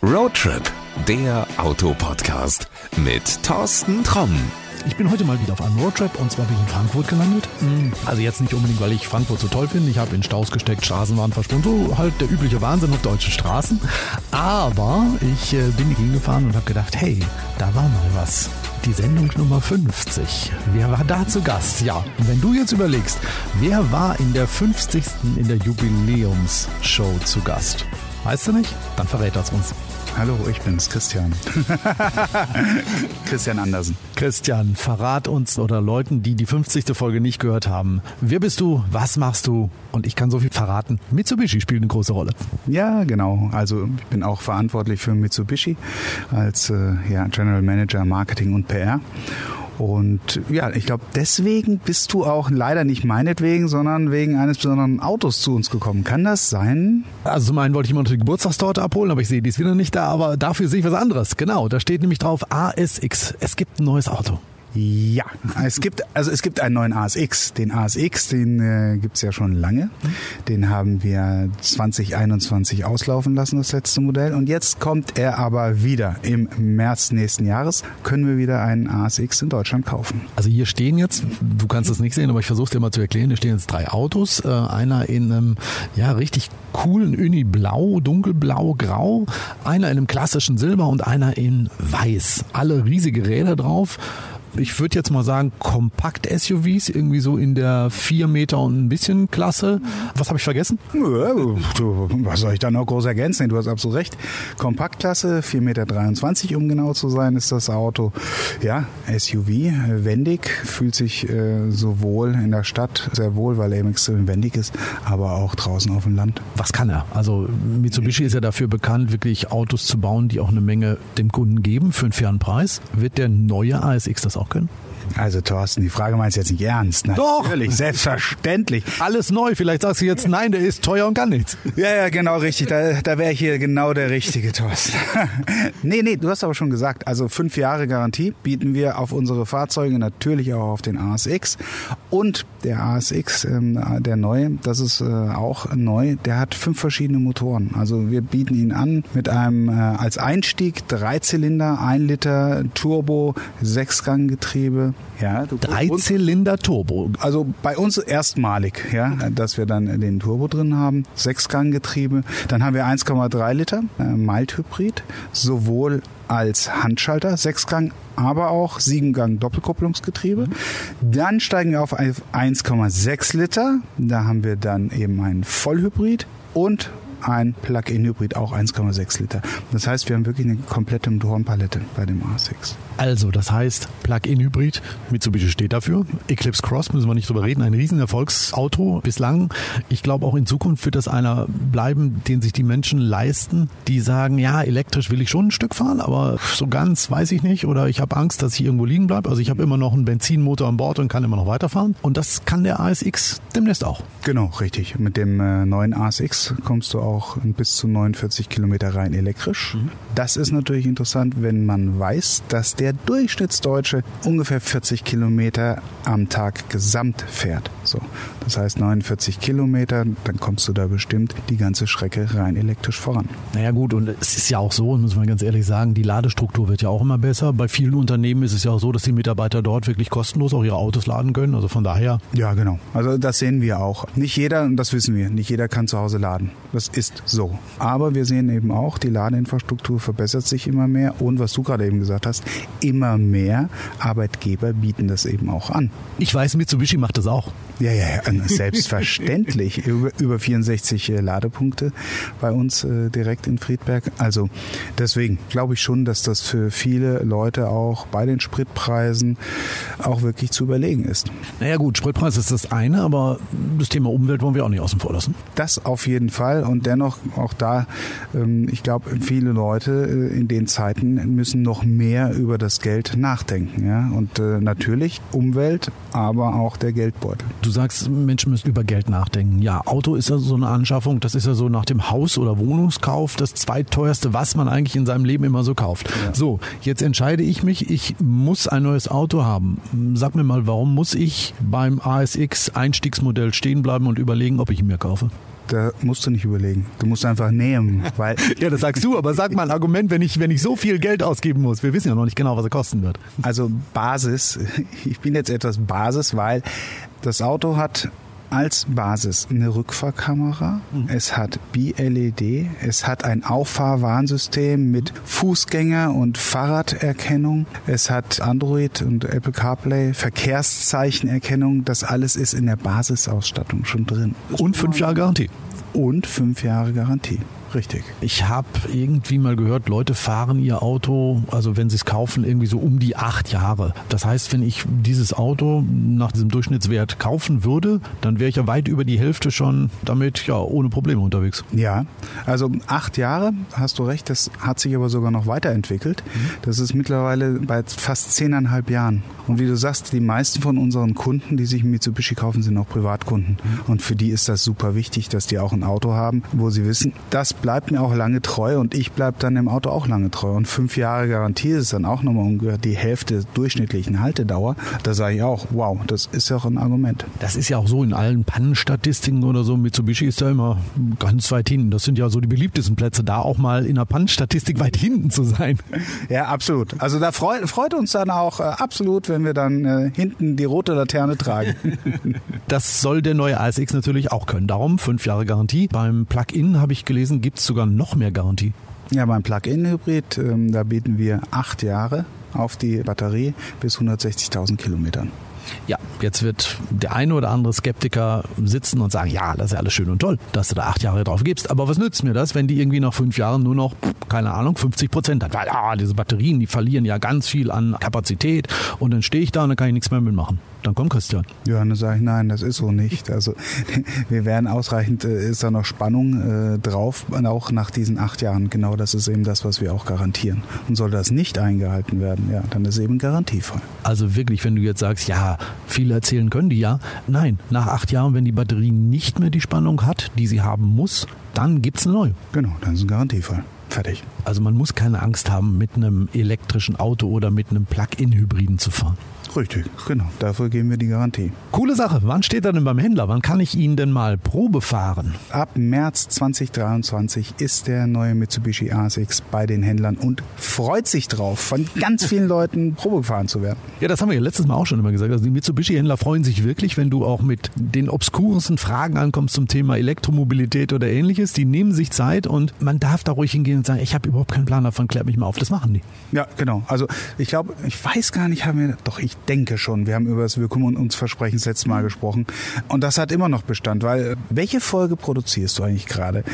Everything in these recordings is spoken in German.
Roadtrip, der Autopodcast mit Thorsten Tromm. Ich bin heute mal wieder auf einem Roadtrip und zwar bin ich in Frankfurt gelandet. Hm, also jetzt nicht unbedingt, weil ich Frankfurt so toll finde. Ich habe in Staus gesteckt, Straßen waren versprungen. So halt der übliche Wahnsinn auf deutschen Straßen. Aber ich äh, bin hingefahren und habe gedacht, hey, da war mal was. Die Sendung Nummer 50. Wer war da zu Gast? Ja, und wenn du jetzt überlegst, wer war in der 50. in der Jubiläumsshow zu Gast? Weißt du nicht? Dann verrät das uns. Hallo, ich bin's, Christian. Christian Andersen. Christian, verrat uns oder Leuten, die die 50. Folge nicht gehört haben. Wer bist du? Was machst du? Und ich kann so viel verraten. Mitsubishi spielt eine große Rolle. Ja, genau. Also ich bin auch verantwortlich für Mitsubishi als äh, ja, General Manager Marketing und PR. Und ja, ich glaube, deswegen bist du auch leider nicht meinetwegen, sondern wegen eines besonderen Autos zu uns gekommen. Kann das sein? Also zum einen wollte ich immer noch die Geburtstagstorte abholen, aber ich sehe, die ist wieder nicht da. Aber dafür sehe ich was anderes. Genau, da steht nämlich drauf ASX. Es gibt ein neues Auto. Ja, es gibt also es gibt einen neuen ASX. Den ASX, den äh, gibt's ja schon lange. Den haben wir 2021 auslaufen lassen, das letzte Modell. Und jetzt kommt er aber wieder. Im März nächsten Jahres können wir wieder einen ASX in Deutschland kaufen. Also hier stehen jetzt, du kannst es nicht sehen, aber ich versuche dir mal zu erklären, hier stehen jetzt drei Autos. Äh, einer in einem ja richtig coolen Uni blau, dunkelblau, grau, einer in einem klassischen Silber und einer in weiß. Alle riesige Räder drauf ich würde jetzt mal sagen, Kompakt-SUVs, irgendwie so in der 4 Meter und ein bisschen Klasse. Was habe ich vergessen? Ja, du, was soll ich da noch groß ergänzen? Du hast absolut recht. Kompaktklasse, 4,23 Meter, um genau zu sein, ist das Auto. Ja, SUV, wendig, fühlt sich äh, sowohl in der Stadt sehr wohl, weil er eben extrem wendig ist, aber auch draußen auf dem Land. Was kann er? Also Mitsubishi ist ja dafür bekannt, wirklich Autos zu bauen, die auch eine Menge dem Kunden geben für einen fairen Preis. Wird der neue ASX das auch können? Also Thorsten, die Frage meinst du jetzt nicht ernst? Doch. Natürlich, selbstverständlich. Alles neu. Vielleicht sagst du jetzt, nein, der ist teuer und kann nichts. Ja, ja, genau richtig. Da, da wäre ich hier genau der richtige Thorsten. nee, nee, du hast aber schon gesagt, also fünf Jahre Garantie bieten wir auf unsere Fahrzeuge, natürlich auch auf den ASX. Und der ASX, ähm, der neue, das ist äh, auch neu, der hat fünf verschiedene Motoren. Also wir bieten ihn an mit einem äh, als Einstieg Dreizylinder, ein Liter Turbo, Sechsganggetriebe. Ja, Dreizylinder Turbo. Also bei uns erstmalig, ja, dass wir dann den Turbo drin haben, Sechsganggetriebe. Dann haben wir 1,3 Liter äh, Mild-Hybrid, sowohl als Handschalter, Sechsgang, aber auch Siebengang Doppelkupplungsgetriebe. Dann steigen wir auf 1,6 Liter. Da haben wir dann eben einen Vollhybrid und ein Plug-in-Hybrid, auch 1,6 Liter. Das heißt, wir haben wirklich eine komplette Motorenpalette bei dem A6. Also, das heißt Plug-in-Hybrid, Mitsubishi steht dafür. Eclipse Cross, müssen wir nicht drüber reden, ein Riesenerfolgsauto bislang. Ich glaube, auch in Zukunft wird das einer bleiben, den sich die Menschen leisten, die sagen, ja, elektrisch will ich schon ein Stück fahren, aber so ganz weiß ich nicht oder ich habe Angst, dass ich irgendwo liegen bleibe. Also ich habe immer noch einen Benzinmotor an Bord und kann immer noch weiterfahren. Und das kann der ASX demnächst auch. Genau, richtig. Mit dem äh, neuen ASX kommst du auch bis zu 49 Kilometer rein elektrisch. Mhm. Das ist natürlich interessant, wenn man weiß, dass der Durchschnittsdeutsche ungefähr 40 Kilometer am Tag gesamt fährt. So, das heißt 49 Kilometer, dann kommst du da bestimmt die ganze Strecke rein elektrisch voran. Naja gut, und es ist ja auch so, muss man ganz ehrlich sagen, die Ladestruktur wird ja auch immer besser. Bei vielen Unternehmen ist es ja auch so, dass die Mitarbeiter dort wirklich kostenlos auch ihre Autos laden können. Also von daher. Ja, genau. Also das sehen wir auch. Nicht jeder, und das wissen wir, nicht jeder kann zu Hause laden. Das ist so. Aber wir sehen eben auch, die Ladeinfrastruktur verbessert sich immer mehr und was du gerade eben gesagt hast, immer mehr Arbeitgeber bieten das eben auch an. Ich weiß, Mitsubishi macht das auch. Ja, ja, ja selbstverständlich. über, über 64 äh, Ladepunkte bei uns äh, direkt in Friedberg. Also deswegen glaube ich schon, dass das für viele Leute auch bei den Spritpreisen auch wirklich zu überlegen ist. Naja gut, Spritpreis ist das eine, aber das Thema Umwelt wollen wir auch nicht außen vor lassen. Das auf jeden Fall und dennoch auch da, ähm, ich glaube, viele Leute äh, in den Zeiten müssen noch mehr über das Geld nachdenken. Ja? Und äh, natürlich Umwelt, aber auch der Geldbeutel. Du sagst, Menschen müssen über Geld nachdenken. Ja, Auto ist ja so eine Anschaffung, das ist ja so nach dem Haus- oder Wohnungskauf das zweiteuerste, was man eigentlich in seinem Leben immer so kauft. Ja. So, jetzt entscheide ich mich, ich muss ein neues Auto haben. Sag mir mal, warum muss ich beim ASX Einstiegsmodell stehen bleiben und überlegen, ob ich ihn mir kaufe? Da musst du nicht überlegen. Du musst einfach nehmen, weil Ja, das sagst du, aber sag mal ein Argument, wenn ich, wenn ich so viel Geld ausgeben muss. Wir wissen ja noch nicht genau, was er kosten wird. Also Basis, ich bin jetzt etwas Basis, weil das Auto hat als Basis eine Rückfahrkamera, es hat BLED, es hat ein Auffahrwarnsystem mit Fußgänger- und Fahrraderkennung, es hat Android und Apple CarPlay, Verkehrszeichenerkennung, das alles ist in der Basisausstattung schon drin. Und fünf Jahre Garantie. Und fünf Jahre Garantie. Richtig. Ich habe irgendwie mal gehört, Leute fahren ihr Auto, also wenn sie es kaufen, irgendwie so um die acht Jahre. Das heißt, wenn ich dieses Auto nach diesem Durchschnittswert kaufen würde, dann wäre ich ja weit über die Hälfte schon damit ja ohne Probleme unterwegs. Ja, also acht Jahre, hast du recht, das hat sich aber sogar noch weiterentwickelt. Das ist mittlerweile bei fast zehneinhalb Jahren. Und wie du sagst, die meisten von unseren Kunden, die sich Mitsubishi kaufen, sind auch Privatkunden. Und für die ist das super wichtig, dass die auch ein Auto haben, wo sie wissen, das bleibt mir auch lange treu und ich bleibe dann dem Auto auch lange treu. Und fünf Jahre Garantie ist dann auch nochmal ungefähr die Hälfte der durchschnittlichen Haltedauer. Da sage ich auch, wow, das ist ja auch ein Argument. Das ist ja auch so in allen Pannenstatistiken oder so. Mitsubishi ist da immer ganz weit hinten. Das sind ja so die beliebtesten Plätze, da auch mal in der Pannenstatistik weit hinten zu sein. Ja, absolut. Also da freut, freut uns dann auch äh, absolut, wenn wir dann äh, hinten die rote Laterne tragen. Das soll der neue ASX natürlich auch können. Darum fünf Jahre Garantie. Beim Plug-in habe ich gelesen, gibt es sogar noch mehr Garantie. Ja, beim Plug-in-Hybrid, ähm, da bieten wir acht Jahre auf die Batterie bis 160.000 Kilometern. Ja, jetzt wird der eine oder andere Skeptiker sitzen und sagen, ja, das ist ja alles schön und toll, dass du da acht Jahre drauf gibst. Aber was nützt mir das, wenn die irgendwie nach fünf Jahren nur noch, keine Ahnung, 50 Prozent hat? Weil, ah, diese Batterien, die verlieren ja ganz viel an Kapazität und dann stehe ich da und dann kann ich nichts mehr mitmachen. Dann kommt Christian. Ja, dann sage ich, nein, das ist so nicht. Also wir werden ausreichend, äh, ist da noch Spannung äh, drauf, auch nach diesen acht Jahren. Genau das ist eben das, was wir auch garantieren. Und soll das nicht eingehalten werden, ja, dann ist eben garantievoll. Also wirklich, wenn du jetzt sagst, ja, viel erzählen können die ja. Nein, nach acht Jahren, wenn die Batterie nicht mehr die Spannung hat, die sie haben muss, dann gibt's eine neue. Genau, dann ist ein Garantiefall. Fertig. Also man muss keine Angst haben, mit einem elektrischen Auto oder mit einem Plug-in-Hybriden zu fahren. Richtig, genau. Dafür geben wir die Garantie. Coole Sache. Wann steht er denn beim Händler? Wann kann ich ihn denn mal Probe fahren? Ab März 2023 ist der neue Mitsubishi ASX bei den Händlern und freut sich drauf, von ganz vielen Leuten Probe gefahren zu werden. Ja, das haben wir ja letztes Mal auch schon immer gesagt. Also die Mitsubishi-Händler freuen sich wirklich, wenn du auch mit den obskuresten Fragen ankommst zum Thema Elektromobilität oder ähnliches. Die nehmen sich Zeit und man darf da ruhig hingehen und sagen, ich habe überhaupt keinen Plan davon, klärt mich mal auf. Das machen die. Ja, genau. Also ich glaube, ich weiß gar nicht, haben wir, doch ich denke schon, wir haben über das Willkommen und uns Versprechen das letzte Mal gesprochen. Und das hat immer noch Bestand, weil welche Folge produzierst du eigentlich gerade?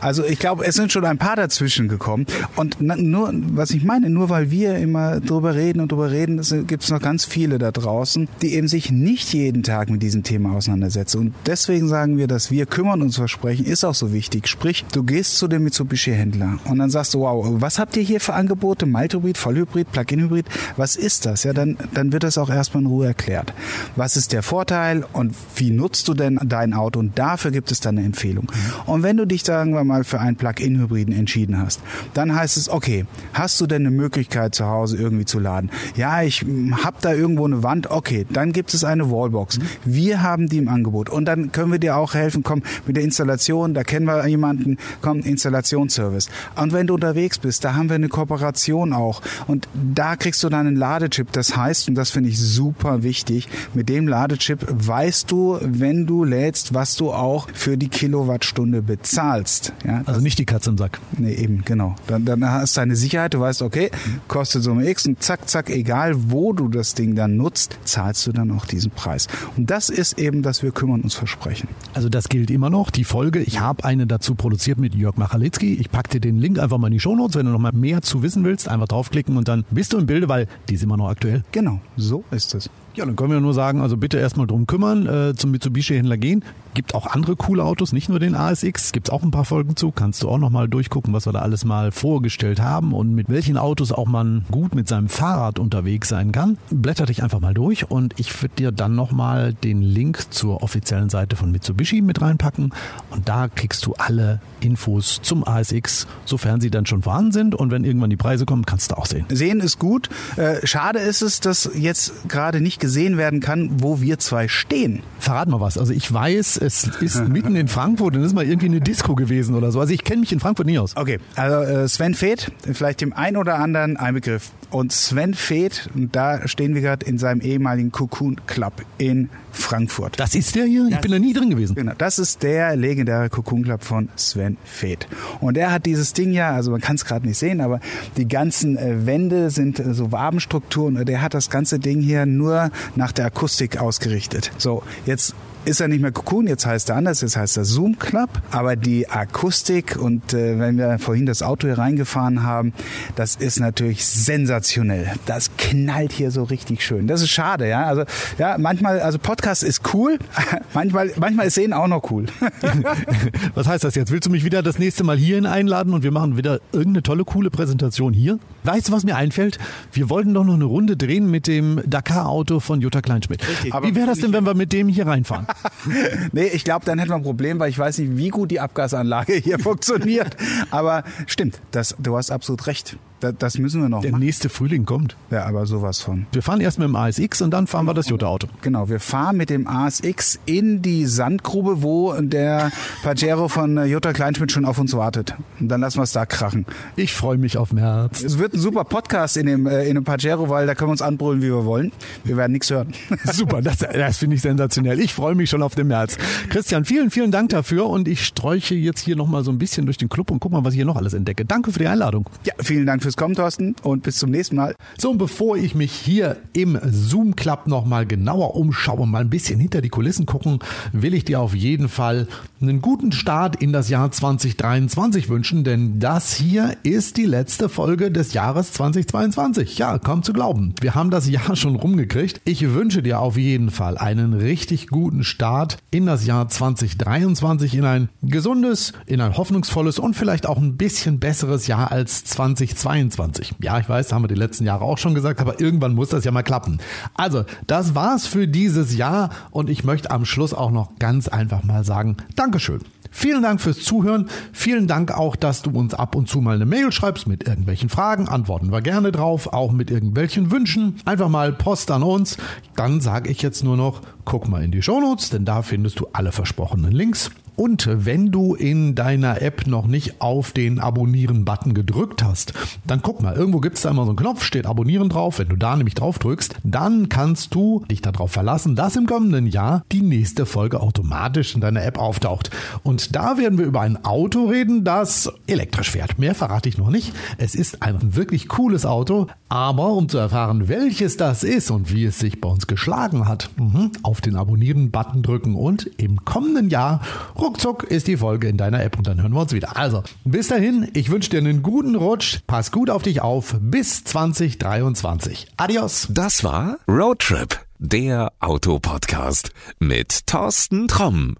Also ich glaube, es sind schon ein paar dazwischen gekommen. Und nur, was ich meine, nur weil wir immer drüber reden und drüber reden, gibt es noch ganz viele da draußen, die eben sich nicht jeden Tag mit diesem Thema auseinandersetzen. Und deswegen sagen wir, dass wir kümmern uns versprechen, ist auch so wichtig. Sprich, du gehst zu dem Mitsubishi-Händler und dann sagst du, wow, was habt ihr hier für Angebote? Mild-Hybrid, Vollhybrid, Plug-in-Hybrid? Was ist das? Ja, dann, dann wird das auch erstmal in Ruhe erklärt. Was ist der Vorteil und wie nutzt du denn dein Auto? Und dafür gibt es dann eine Empfehlung. Und wenn du dich, sagen wir mal, für einen Plug-in-Hybriden entschieden hast, dann heißt es, okay, hast du denn eine Möglichkeit zu Hause irgendwie zu laden? Ja, ich habe da irgendwo eine Wand, okay, dann gibt es eine Wallbox. Wir haben die im Angebot und dann können wir dir auch helfen, komm, mit der Installation, da kennen wir jemanden, komm, Installationsservice. Und wenn du unterwegs bist, da haben wir eine Kooperation auch und da kriegst du dann einen Ladechip. Das heißt, und das finde ich super wichtig, mit dem Ladechip weißt du, wenn du lädst, was du auch für die Kilowattstunde bezahlst. Ja, Also nicht die Katze im Sack. Nee, eben, genau. Dann, dann hast du eine Sicherheit, du weißt, okay, kostet Summe X und zack, zack, egal wo du das Ding dann nutzt, zahlst du dann auch diesen Preis. Und das ist eben, dass wir kümmern uns versprechen. Also das gilt immer noch. Die Folge, ich habe eine dazu produziert mit Jörg Machalitzki. Ich pack dir den Link einfach mal in die Shownotes, wenn du noch mal mehr zu wissen willst, einfach draufklicken und dann bist du im Bilde, weil die ist immer noch aktuell. Genau, so ist es. Ja, dann können wir nur sagen, also bitte erstmal drum kümmern, äh, zum Mitsubishi-Händler gehen. Gibt auch andere coole Autos, nicht nur den ASX. Gibt auch ein paar Folgen zu. Kannst du auch nochmal durchgucken, was wir da alles mal vorgestellt haben und mit welchen Autos auch man gut mit seinem Fahrrad unterwegs sein kann. Blätter dich einfach mal durch und ich würde dir dann nochmal den Link zur offiziellen Seite von Mitsubishi mit reinpacken. Und da kriegst du alle Infos zum ASX, sofern sie dann schon vorhanden sind. Und wenn irgendwann die Preise kommen, kannst du auch sehen. Sehen ist gut. Äh, schade ist es, dass jetzt gerade nicht gesehen werden kann, wo wir zwei stehen. Verrat mal was. Also ich weiß, es ist mitten in Frankfurt und ist mal irgendwie eine Disco gewesen oder so. Also ich kenne mich in Frankfurt nie aus. Okay, also äh, Sven Feth, vielleicht dem ein oder anderen ein Begriff. Und Sven Feth, da stehen wir gerade in seinem ehemaligen Cocoon Club in Frankfurt. Das ist der hier? Ich bin da nie drin gewesen. Genau, das ist der legendäre Cocoon Club von Sven Feth. Und er hat dieses Ding ja, also man kann es gerade nicht sehen, aber die ganzen äh, Wände sind äh, so Wabenstrukturen und er hat das ganze Ding hier nur nach der Akustik ausgerichtet. So, jetzt ist er nicht mehr Cocoon, jetzt heißt er anders, jetzt heißt er Zoom Club. Aber die Akustik und äh, wenn wir vorhin das Auto hier reingefahren haben, das ist natürlich sensationell. Das knallt hier so richtig schön. Das ist schade, ja. Also ja, manchmal, also Podcast ist cool, manchmal, manchmal ist Sehen auch noch cool. Was heißt das jetzt? Willst du mich wieder das nächste Mal hierhin einladen und wir machen wieder irgendeine tolle, coole Präsentation hier? Weißt du, was mir einfällt? Wir wollten doch noch eine Runde drehen mit dem Dakar-Auto von Jutta Kleinschmidt. Richtig. Wie wäre das denn, wenn wir mit dem hier reinfahren? Nee, ich glaube, dann hätten wir ein Problem, weil ich weiß nicht, wie gut die Abgasanlage hier funktioniert. Aber stimmt, das, du hast absolut recht. Das, das müssen wir noch Der machen. nächste Frühling kommt. Ja, aber sowas von. Wir fahren erst mit dem ASX und dann fahren wir das Jutta-Auto. Genau, wir fahren mit dem ASX in die Sandgrube, wo der Pajero von äh, Jutta Kleinschmidt schon auf uns wartet. Und dann lassen wir es da krachen. Ich freue mich auf März. Es wird ein super Podcast in dem, äh, in dem Pajero, weil da können wir uns anbrüllen, wie wir wollen. Wir werden nichts hören. Super, das, das finde ich sensationell. Ich freue mich schon auf den März. Christian, vielen, vielen Dank dafür und ich sträuche jetzt hier nochmal so ein bisschen durch den Club und guck mal, was ich hier noch alles entdecke. Danke für die Einladung. Ja, vielen Dank fürs Kommen, Thorsten, und bis zum nächsten Mal. So, und bevor ich mich hier im Zoom Club nochmal genauer umschaue, mal ein bisschen hinter die Kulissen gucken, will ich dir auf jeden Fall einen guten Start in das Jahr 2023 wünschen, denn das hier ist die letzte Folge des Jahres 2022. Ja, kaum zu glauben. Wir haben das Jahr schon rumgekriegt. Ich wünsche dir auf jeden Fall einen richtig guten Start in das Jahr 2023, in ein gesundes, in ein hoffnungsvolles und vielleicht auch ein bisschen besseres Jahr als 2022. Ja, ich weiß, haben wir die letzten Jahre auch schon gesagt, aber irgendwann muss das ja mal klappen. Also, das war's für dieses Jahr und ich möchte am Schluss auch noch ganz einfach mal sagen, Dankeschön. Vielen Dank fürs Zuhören. Vielen Dank auch, dass du uns ab und zu mal eine Mail schreibst mit irgendwelchen Fragen. Antworten wir gerne drauf, auch mit irgendwelchen Wünschen. Einfach mal Post an uns. Dann sage ich jetzt nur noch, guck mal in die Shownotes, denn da findest du alle versprochenen Links. Und wenn du in deiner App noch nicht auf den Abonnieren-Button gedrückt hast, dann guck mal, irgendwo gibt es da immer so einen Knopf, steht Abonnieren drauf. Wenn du da nämlich drauf drückst, dann kannst du dich darauf verlassen, dass im kommenden Jahr die nächste Folge automatisch in deiner App auftaucht. Und da werden wir über ein Auto reden, das elektrisch fährt. Mehr verrate ich noch nicht. Es ist ein wirklich cooles Auto, aber um zu erfahren, welches das ist und wie es sich bei uns geschlagen hat, mhm, auf den Abonnieren-Button drücken und im kommenden Jahr ruckzuck ist die Folge in deiner App und dann hören wir uns wieder. Also, bis dahin, ich wünsche dir einen guten Rutsch, pass gut auf dich auf, bis 2023. Adios. Das war Roadtrip, der Autopodcast mit Thorsten Tromm.